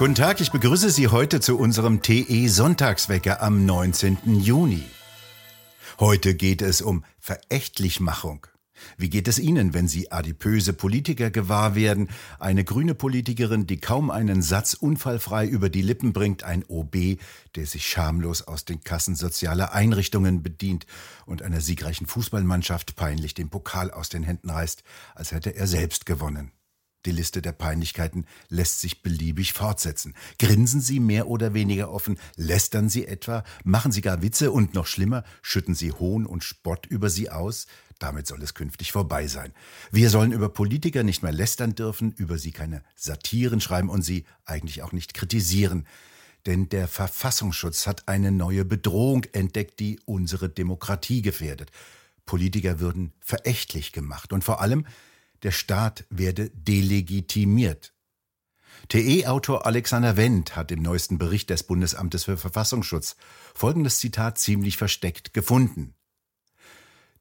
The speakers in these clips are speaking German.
Guten Tag, ich begrüße Sie heute zu unserem TE Sonntagswecker am 19. Juni. Heute geht es um Verächtlichmachung. Wie geht es Ihnen, wenn Sie adipöse Politiker gewahr werden? Eine grüne Politikerin, die kaum einen Satz unfallfrei über die Lippen bringt, ein OB, der sich schamlos aus den Kassen sozialer Einrichtungen bedient und einer siegreichen Fußballmannschaft peinlich den Pokal aus den Händen reißt, als hätte er selbst gewonnen. Die Liste der Peinlichkeiten lässt sich beliebig fortsetzen. Grinsen Sie mehr oder weniger offen, lästern Sie etwa, machen Sie gar Witze und noch schlimmer, schütten Sie Hohn und Spott über Sie aus. Damit soll es künftig vorbei sein. Wir sollen über Politiker nicht mehr lästern dürfen, über sie keine Satiren schreiben und sie eigentlich auch nicht kritisieren. Denn der Verfassungsschutz hat eine neue Bedrohung entdeckt, die unsere Demokratie gefährdet. Politiker würden verächtlich gemacht und vor allem der Staat werde delegitimiert. TE-Autor Alexander Wendt hat im neuesten Bericht des Bundesamtes für Verfassungsschutz folgendes Zitat ziemlich versteckt gefunden.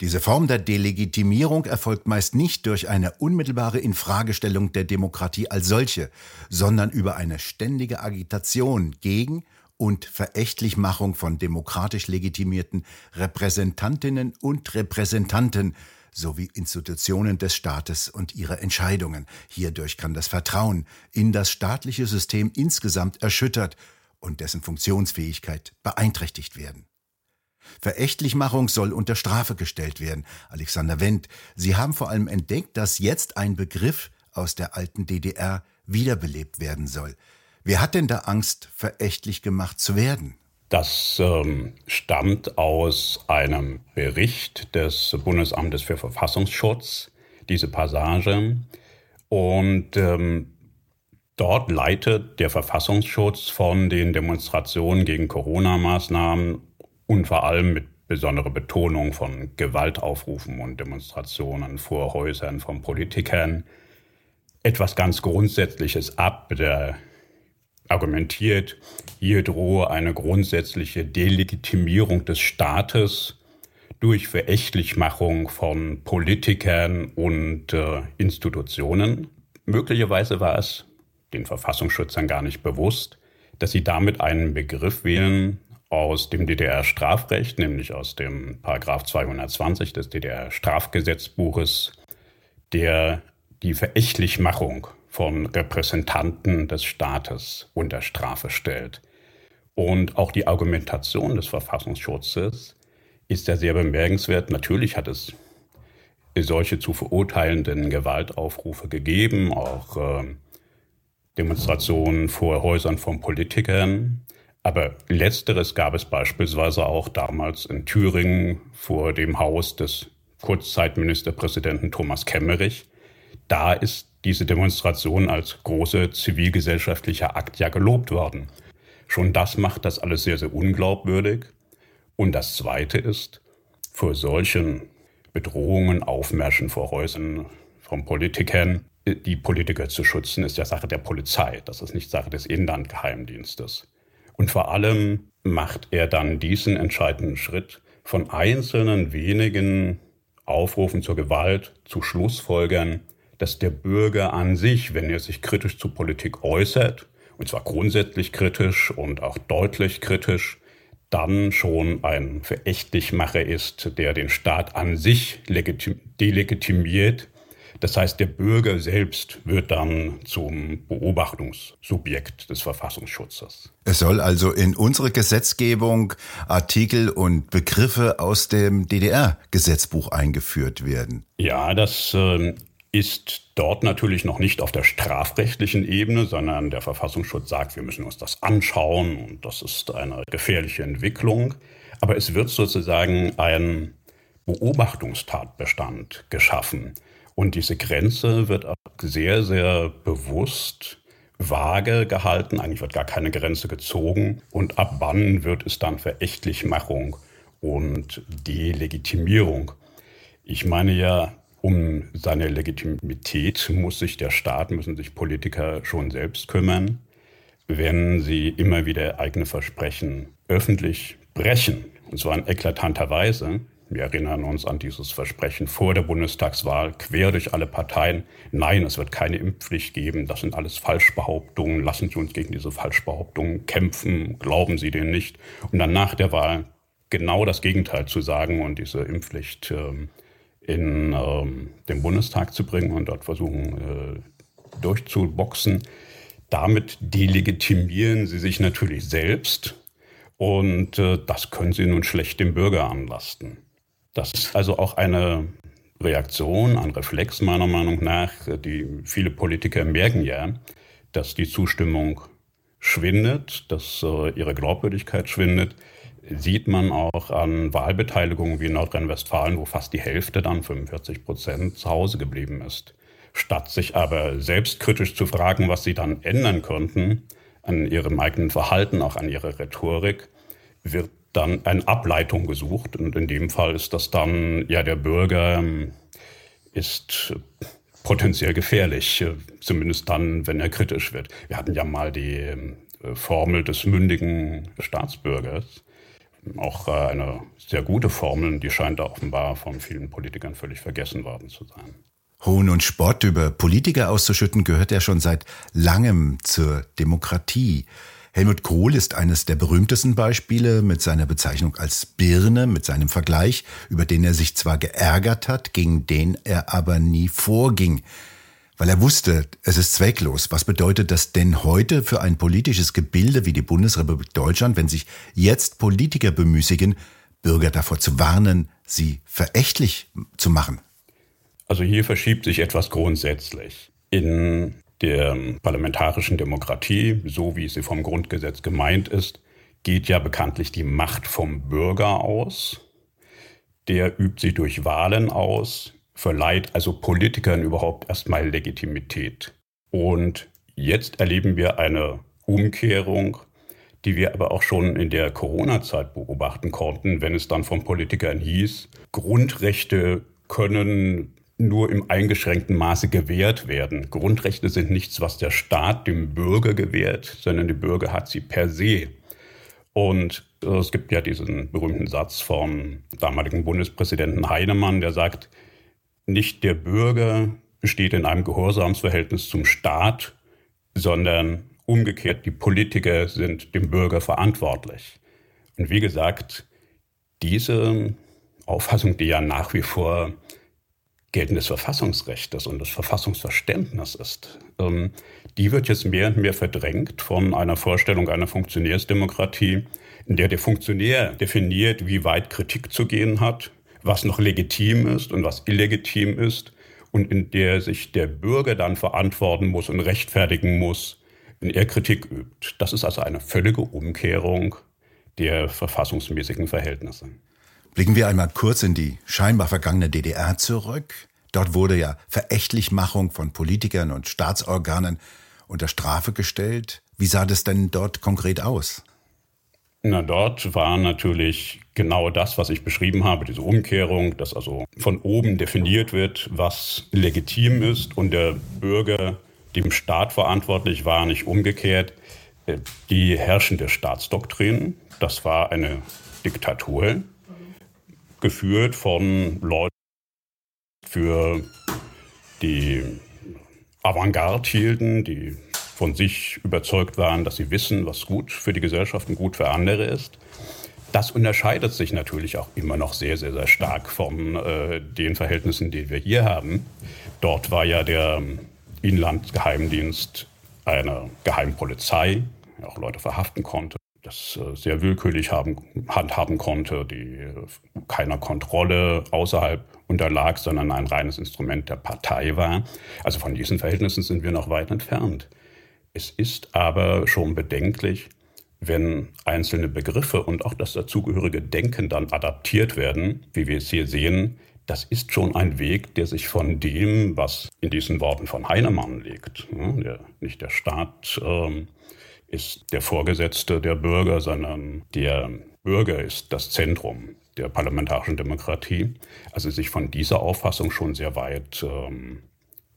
Diese Form der Delegitimierung erfolgt meist nicht durch eine unmittelbare Infragestellung der Demokratie als solche, sondern über eine ständige Agitation gegen und Verächtlichmachung von demokratisch legitimierten Repräsentantinnen und Repräsentanten sowie Institutionen des Staates und ihre Entscheidungen. Hierdurch kann das Vertrauen in das staatliche System insgesamt erschüttert und dessen Funktionsfähigkeit beeinträchtigt werden. Verächtlichmachung soll unter Strafe gestellt werden. Alexander Wendt, Sie haben vor allem entdeckt, dass jetzt ein Begriff aus der alten DDR wiederbelebt werden soll. Wer hat denn da Angst, verächtlich gemacht zu werden? Das ähm, stammt aus einem Bericht des Bundesamtes für Verfassungsschutz, diese Passage. Und ähm, dort leitet der Verfassungsschutz von den Demonstrationen gegen Corona-Maßnahmen und vor allem mit besonderer Betonung von Gewaltaufrufen und Demonstrationen vor Häusern von Politikern etwas ganz Grundsätzliches ab. Der argumentiert, hier drohe eine grundsätzliche Delegitimierung des Staates durch Verächtlichmachung von Politikern und äh, Institutionen. Möglicherweise war es den Verfassungsschützern gar nicht bewusst, dass sie damit einen Begriff wählen aus dem DDR-Strafrecht, nämlich aus dem Paragraph 220 des DDR-Strafgesetzbuches, der die Verächtlichmachung von Repräsentanten des Staates unter Strafe stellt. Und auch die Argumentation des Verfassungsschutzes ist ja sehr bemerkenswert. Natürlich hat es solche zu verurteilenden Gewaltaufrufe gegeben, auch äh, Demonstrationen vor Häusern von Politikern. Aber letzteres gab es beispielsweise auch damals in Thüringen vor dem Haus des Kurzzeitministerpräsidenten Thomas Kemmerich. Da ist diese Demonstration als große zivilgesellschaftlicher Akt ja gelobt worden. Schon das macht das alles sehr, sehr unglaubwürdig. Und das Zweite ist, vor solchen Bedrohungen, Aufmärschen vor Häusern von Politikern, die Politiker zu schützen, ist ja Sache der Polizei. Das ist nicht Sache des Inlandgeheimdienstes. Und vor allem macht er dann diesen entscheidenden Schritt von einzelnen wenigen Aufrufen zur Gewalt zu Schlussfolgern, dass der Bürger an sich, wenn er sich kritisch zur Politik äußert, und zwar grundsätzlich kritisch und auch deutlich kritisch, dann schon ein Verächtlichmacher ist, der den Staat an sich delegitimiert. Das heißt, der Bürger selbst wird dann zum Beobachtungssubjekt des Verfassungsschutzes. Es soll also in unsere Gesetzgebung Artikel und Begriffe aus dem DDR-Gesetzbuch eingeführt werden. Ja, das äh, ist dort natürlich noch nicht auf der strafrechtlichen Ebene, sondern der Verfassungsschutz sagt, wir müssen uns das anschauen und das ist eine gefährliche Entwicklung. Aber es wird sozusagen ein Beobachtungstatbestand geschaffen. Und diese Grenze wird sehr, sehr bewusst vage gehalten. Eigentlich wird gar keine Grenze gezogen. Und ab wann wird es dann Verächtlichmachung und Delegitimierung? Ich meine ja, um seine Legitimität muss sich der Staat, müssen sich Politiker schon selbst kümmern. Wenn sie immer wieder eigene Versprechen öffentlich brechen, und zwar in eklatanter Weise, Wir erinnern uns an dieses Versprechen vor der Bundestagswahl, quer durch alle Parteien. Nein, es wird keine Impfpflicht geben. Das sind alles Falschbehauptungen. Lassen Sie uns gegen diese Falschbehauptungen kämpfen. Glauben Sie denen nicht. Und dann nach der Wahl genau das Gegenteil zu sagen und diese Impfpflicht ähm, in ähm, den Bundestag zu bringen und dort versuchen äh, durchzuboxen. Damit delegitimieren Sie sich natürlich selbst und äh, das können Sie nun schlecht dem Bürger anlasten. Das ist also auch eine Reaktion, ein Reflex meiner Meinung nach. Die viele Politiker merken ja, dass die Zustimmung schwindet, dass äh, ihre Glaubwürdigkeit schwindet. Sieht man auch an Wahlbeteiligungen wie in Nordrhein-Westfalen, wo fast die Hälfte dann 45 Prozent zu Hause geblieben ist. Statt sich aber selbstkritisch zu fragen, was sie dann ändern könnten, an ihrem eigenen Verhalten, auch an ihrer Rhetorik, wird dann eine Ableitung gesucht. Und in dem Fall ist das dann, ja, der Bürger ähm, ist potenziell gefährlich, äh, zumindest dann, wenn er kritisch wird. Wir hatten ja mal die ähm, Formel des mündigen Staatsbürgers. Auch äh, eine sehr gute Formel, die scheint da offenbar von vielen Politikern völlig vergessen worden zu sein. Hohn und Spott über Politiker auszuschütten gehört ja schon seit langem zur Demokratie. Helmut Kohl ist eines der berühmtesten Beispiele mit seiner Bezeichnung als Birne, mit seinem Vergleich, über den er sich zwar geärgert hat, gegen den er aber nie vorging. Weil er wusste, es ist zwecklos. Was bedeutet das denn heute für ein politisches Gebilde wie die Bundesrepublik Deutschland, wenn sich jetzt Politiker bemüßigen, Bürger davor zu warnen, sie verächtlich zu machen? Also hier verschiebt sich etwas grundsätzlich. In der parlamentarischen Demokratie, so wie sie vom Grundgesetz gemeint ist, geht ja bekanntlich die Macht vom Bürger aus. Der übt sie durch Wahlen aus, verleiht also Politikern überhaupt erstmal Legitimität. Und jetzt erleben wir eine Umkehrung, die wir aber auch schon in der Corona-Zeit beobachten konnten, wenn es dann von Politikern hieß, Grundrechte können nur im eingeschränkten Maße gewährt werden. Grundrechte sind nichts, was der Staat dem Bürger gewährt, sondern der Bürger hat sie per se. Und äh, es gibt ja diesen berühmten Satz vom damaligen Bundespräsidenten Heinemann, der sagt, nicht der Bürger besteht in einem Gehorsamsverhältnis zum Staat, sondern umgekehrt, die Politiker sind dem Bürger verantwortlich. Und wie gesagt, diese Auffassung, die ja nach wie vor geltendes Verfassungsrecht ist und das Verfassungsverständnis ist, die wird jetzt mehr und mehr verdrängt von einer Vorstellung einer Funktionärsdemokratie, in der der Funktionär definiert, wie weit Kritik zu gehen hat, was noch legitim ist und was illegitim ist und in der sich der Bürger dann verantworten muss und rechtfertigen muss, wenn er Kritik übt. Das ist also eine völlige Umkehrung der verfassungsmäßigen Verhältnisse. Blicken wir einmal kurz in die scheinbar vergangene DDR zurück. Dort wurde ja Verächtlichmachung von Politikern und Staatsorganen unter Strafe gestellt. Wie sah das denn dort konkret aus? Na, dort war natürlich genau das, was ich beschrieben habe, diese Umkehrung, dass also von oben definiert wird, was legitim ist und der Bürger dem Staat verantwortlich war, nicht umgekehrt. Die herrschende Staatsdoktrin, das war eine Diktatur, geführt von Leuten für die Avantgarde hielten, die von sich überzeugt waren, dass sie wissen, was gut für die Gesellschaft und gut für andere ist. Das unterscheidet sich natürlich auch immer noch sehr, sehr, sehr stark von äh, den Verhältnissen, die wir hier haben. Dort war ja der Inlandgeheimdienst eine Geheimpolizei, die auch Leute verhaften konnte das äh, sehr willkürlich haben, handhaben konnte, die keiner Kontrolle außerhalb unterlag, sondern ein reines Instrument der Partei war. Also von diesen Verhältnissen sind wir noch weit entfernt. Es ist aber schon bedenklich, wenn einzelne Begriffe und auch das dazugehörige Denken dann adaptiert werden, wie wir es hier sehen, das ist schon ein Weg, der sich von dem, was in diesen Worten von Heinemann liegt, der, nicht der Staat ähm, ist der Vorgesetzte der Bürger, sondern der Bürger ist das Zentrum der parlamentarischen Demokratie. Also sich von dieser Auffassung schon sehr weit ähm,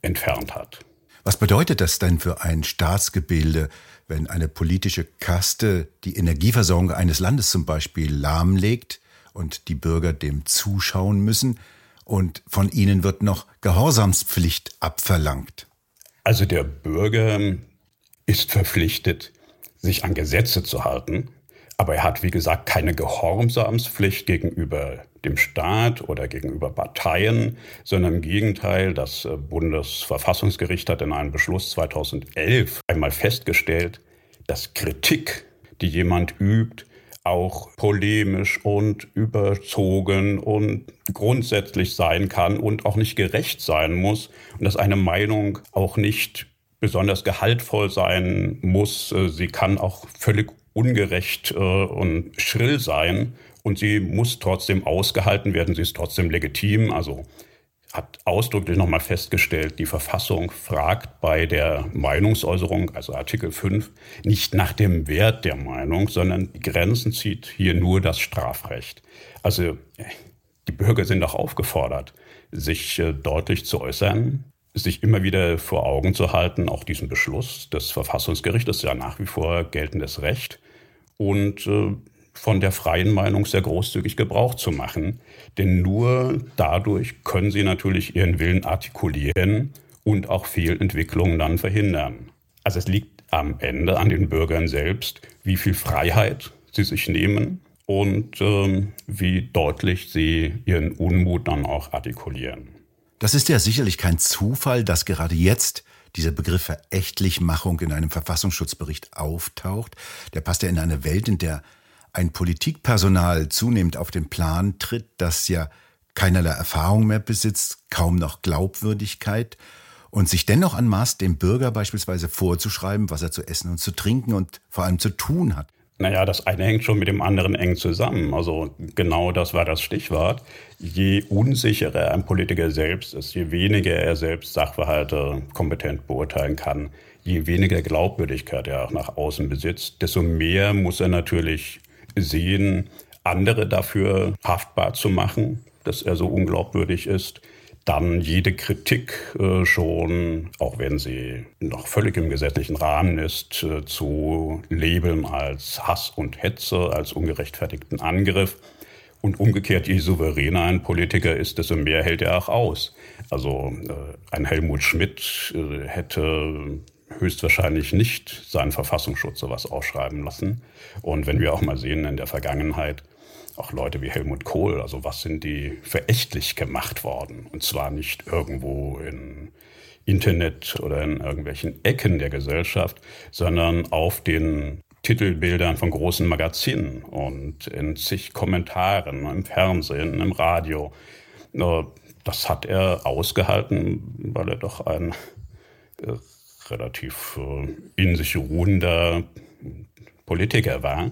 entfernt hat. Was bedeutet das denn für ein Staatsgebilde, wenn eine politische Kaste die Energieversorgung eines Landes zum Beispiel lahmlegt und die Bürger dem zuschauen müssen und von ihnen wird noch Gehorsamspflicht abverlangt. Also der Bürger ist verpflichtet, sich an Gesetze zu halten, aber er hat, wie gesagt, keine Gehorsamspflicht gegenüber dem Staat oder gegenüber Parteien, sondern im Gegenteil, das äh, Bundesverfassungsgericht hat in einem Beschluss 2011 einmal festgestellt, dass Kritik, die jemand übt, auch polemisch und überzogen und grundsätzlich sein kann und auch nicht gerecht sein muss und dass eine Meinung auch nicht besonders gehaltvoll sein muss. Äh, sie kann auch völlig ungerecht äh, und schrill sein und sie muss trotzdem ausgehalten werden. Sie ist trotzdem legitim. Also hat ausdrücklich nochmal festgestellt, die Verfassung fragt bei der Meinungsäußerung, also Artikel 5, nicht nach dem Wert der Meinung, sondern die Grenzen zieht hier nur das Strafrecht. Also die Bürger sind auch aufgefordert, sich äh, deutlich zu äußern, sich immer wieder vor Augen zu halten, auch diesen Beschluss des Verfassungsgerichtes, ja nach wie vor geltendes Recht, und äh, von der freien Meinung sehr großzügig Gebrauch zu machen. Denn nur dadurch können sie natürlich ihren Willen artikulieren und auch Fehlentwicklungen dann verhindern. Also es liegt am Ende an den Bürgern selbst, wie viel Freiheit sie sich nehmen und ähm, wie deutlich sie ihren Unmut dann auch artikulieren. Das ist ja sicherlich kein Zufall, dass gerade jetzt dieser Begriff Verächtlichmachung in einem Verfassungsschutzbericht auftaucht. Der passt ja in eine Welt, in der ein Politikpersonal zunehmend auf den Plan tritt, das ja keinerlei Erfahrung mehr besitzt, kaum noch Glaubwürdigkeit und sich dennoch anmaßt, dem Bürger beispielsweise vorzuschreiben, was er zu essen und zu trinken und vor allem zu tun hat. Naja, das eine hängt schon mit dem anderen eng zusammen. Also genau das war das Stichwort. Je unsicherer ein Politiker selbst ist, je weniger er selbst Sachverhalte kompetent beurteilen kann, je weniger Glaubwürdigkeit er auch nach außen besitzt, desto mehr muss er natürlich sehen, andere dafür haftbar zu machen, dass er so unglaubwürdig ist. Dann jede Kritik äh, schon, auch wenn sie noch völlig im gesetzlichen Rahmen ist, äh, zu labeln als Hass und Hetze, als ungerechtfertigten Angriff. Und umgekehrt, je souveräner ein Politiker ist, desto mehr hält er auch aus. Also äh, ein Helmut Schmidt hätte höchstwahrscheinlich nicht seinen Verfassungsschutz sowas ausschreiben lassen. Und wenn wir auch mal sehen in der Vergangenheit, auch Leute wie Helmut Kohl, also was sind die verächtlich gemacht worden? Und zwar nicht irgendwo in Internet oder in irgendwelchen Ecken der Gesellschaft, sondern auf den Titelbildern von großen Magazinen und in zig Kommentaren im Fernsehen, im Radio. Das hat er ausgehalten, weil er doch ein äh, relativ äh, in sich ruhender Politiker war.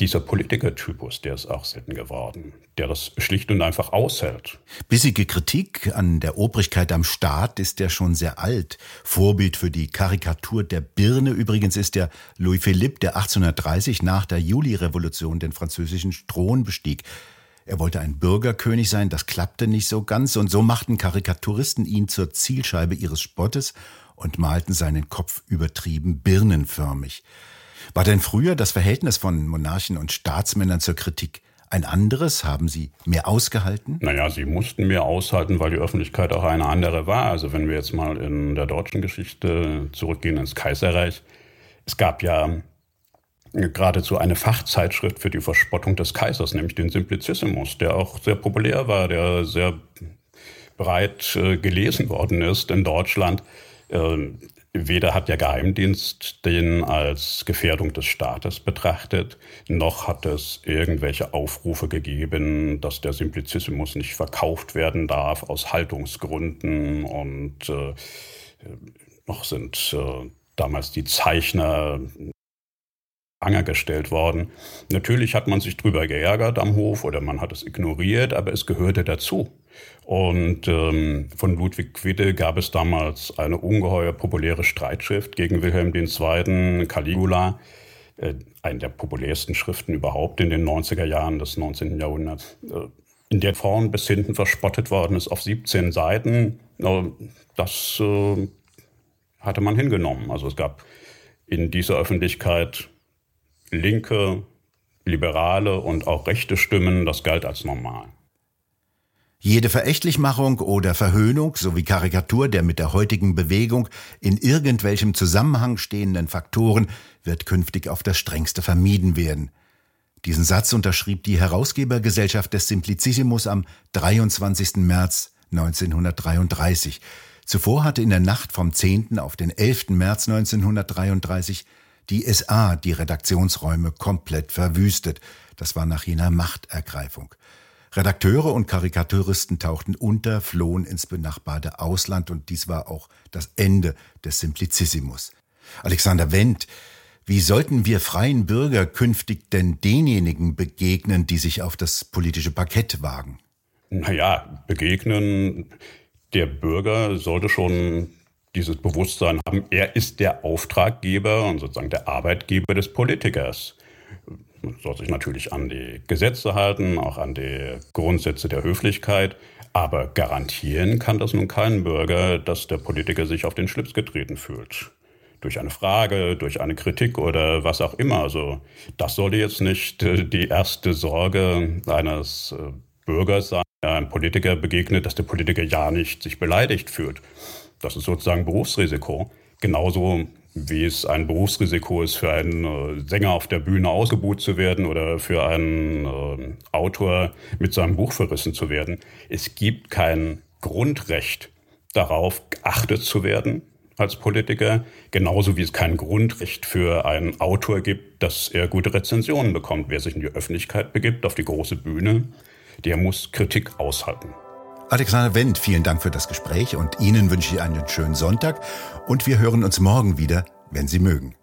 Dieser Politikertypus, der ist auch selten geworden, der das schlicht und einfach aushält. Bissige Kritik an der Obrigkeit am Staat ist ja schon sehr alt. Vorbild für die Karikatur der Birne übrigens ist der Louis Philippe, der 1830 nach der Julirevolution den französischen Thron bestieg. Er wollte ein Bürgerkönig sein, das klappte nicht so ganz, und so machten Karikaturisten ihn zur Zielscheibe ihres Spottes und malten seinen Kopf übertrieben birnenförmig. War denn früher das Verhältnis von Monarchen und Staatsmännern zur Kritik ein anderes? Haben Sie mehr ausgehalten? Naja, sie mussten mehr aushalten, weil die Öffentlichkeit auch eine andere war. Also wenn wir jetzt mal in der deutschen Geschichte zurückgehen ins Kaiserreich. Es gab ja geradezu eine Fachzeitschrift für die Verspottung des Kaisers, nämlich den Simplicissimus, der auch sehr populär war, der sehr breit äh, gelesen worden ist in Deutschland. Ähm, weder hat der Geheimdienst den als Gefährdung des Staates betrachtet, noch hat es irgendwelche Aufrufe gegeben, dass der Simplicissimus nicht verkauft werden darf aus Haltungsgründen. Und äh, noch sind äh, damals die Zeichner Anger gestellt worden. Natürlich hat man sich drüber geärgert am Hof oder man hat es ignoriert, aber es gehörte dazu. Und ähm, von Ludwig Quidde gab es damals eine ungeheuer populäre Streitschrift gegen Wilhelm II. Caligula, äh, eine der populärsten Schriften überhaupt in den 90er Jahren des 19. Jahrhunderts, äh, in der vorn bis hinten verspottet worden ist auf 17 Seiten. Äh, das äh, hatte man hingenommen. Also es gab in dieser Öffentlichkeit linke, liberale und auch rechte Stimmen, das galt als normal. Jede Verächtlichmachung oder Verhöhnung sowie Karikatur der mit der heutigen Bewegung in irgendwelchem Zusammenhang stehenden Faktoren wird künftig auf das strengste vermieden werden. Diesen Satz unterschrieb die Herausgebergesellschaft des Simplicissimus am 23. März 1933. Zuvor hatte in der Nacht vom 10. auf den 11. März 1933 die SA die Redaktionsräume komplett verwüstet. Das war nach jener Machtergreifung. Redakteure und Karikaturisten tauchten unter, flohen ins benachbarte Ausland und dies war auch das Ende des Simplicissimus. Alexander Wendt, wie sollten wir freien Bürger künftig denn denjenigen begegnen, die sich auf das politische Parkett wagen? Naja, begegnen, der Bürger sollte schon dieses Bewusstsein haben, er ist der Auftraggeber und sozusagen der Arbeitgeber des Politikers. Man soll sich natürlich an die Gesetze halten, auch an die Grundsätze der Höflichkeit. Aber garantieren kann das nun kein Bürger, dass der Politiker sich auf den Schlips getreten fühlt. Durch eine Frage, durch eine Kritik oder was auch immer. Also das sollte jetzt nicht äh, die erste Sorge eines äh, Bürgers sein, der einem Politiker begegnet, dass der Politiker ja nicht sich beleidigt fühlt. Das ist sozusagen Berufsrisiko. Genauso wie es ein Berufsrisiko ist, für einen äh, Sänger auf der Bühne ausgebucht zu werden oder für einen äh, Autor mit seinem Buch verrissen zu werden. Es gibt kein Grundrecht darauf, geachtet zu werden als Politiker, genauso wie es kein Grundrecht für einen Autor gibt, dass er gute Rezensionen bekommt. Wer sich in die Öffentlichkeit begibt, auf die große Bühne, der muss Kritik aushalten. Alexander Wendt, vielen Dank für das Gespräch und Ihnen wünsche ich einen schönen Sonntag und wir hören uns morgen wieder, wenn Sie mögen.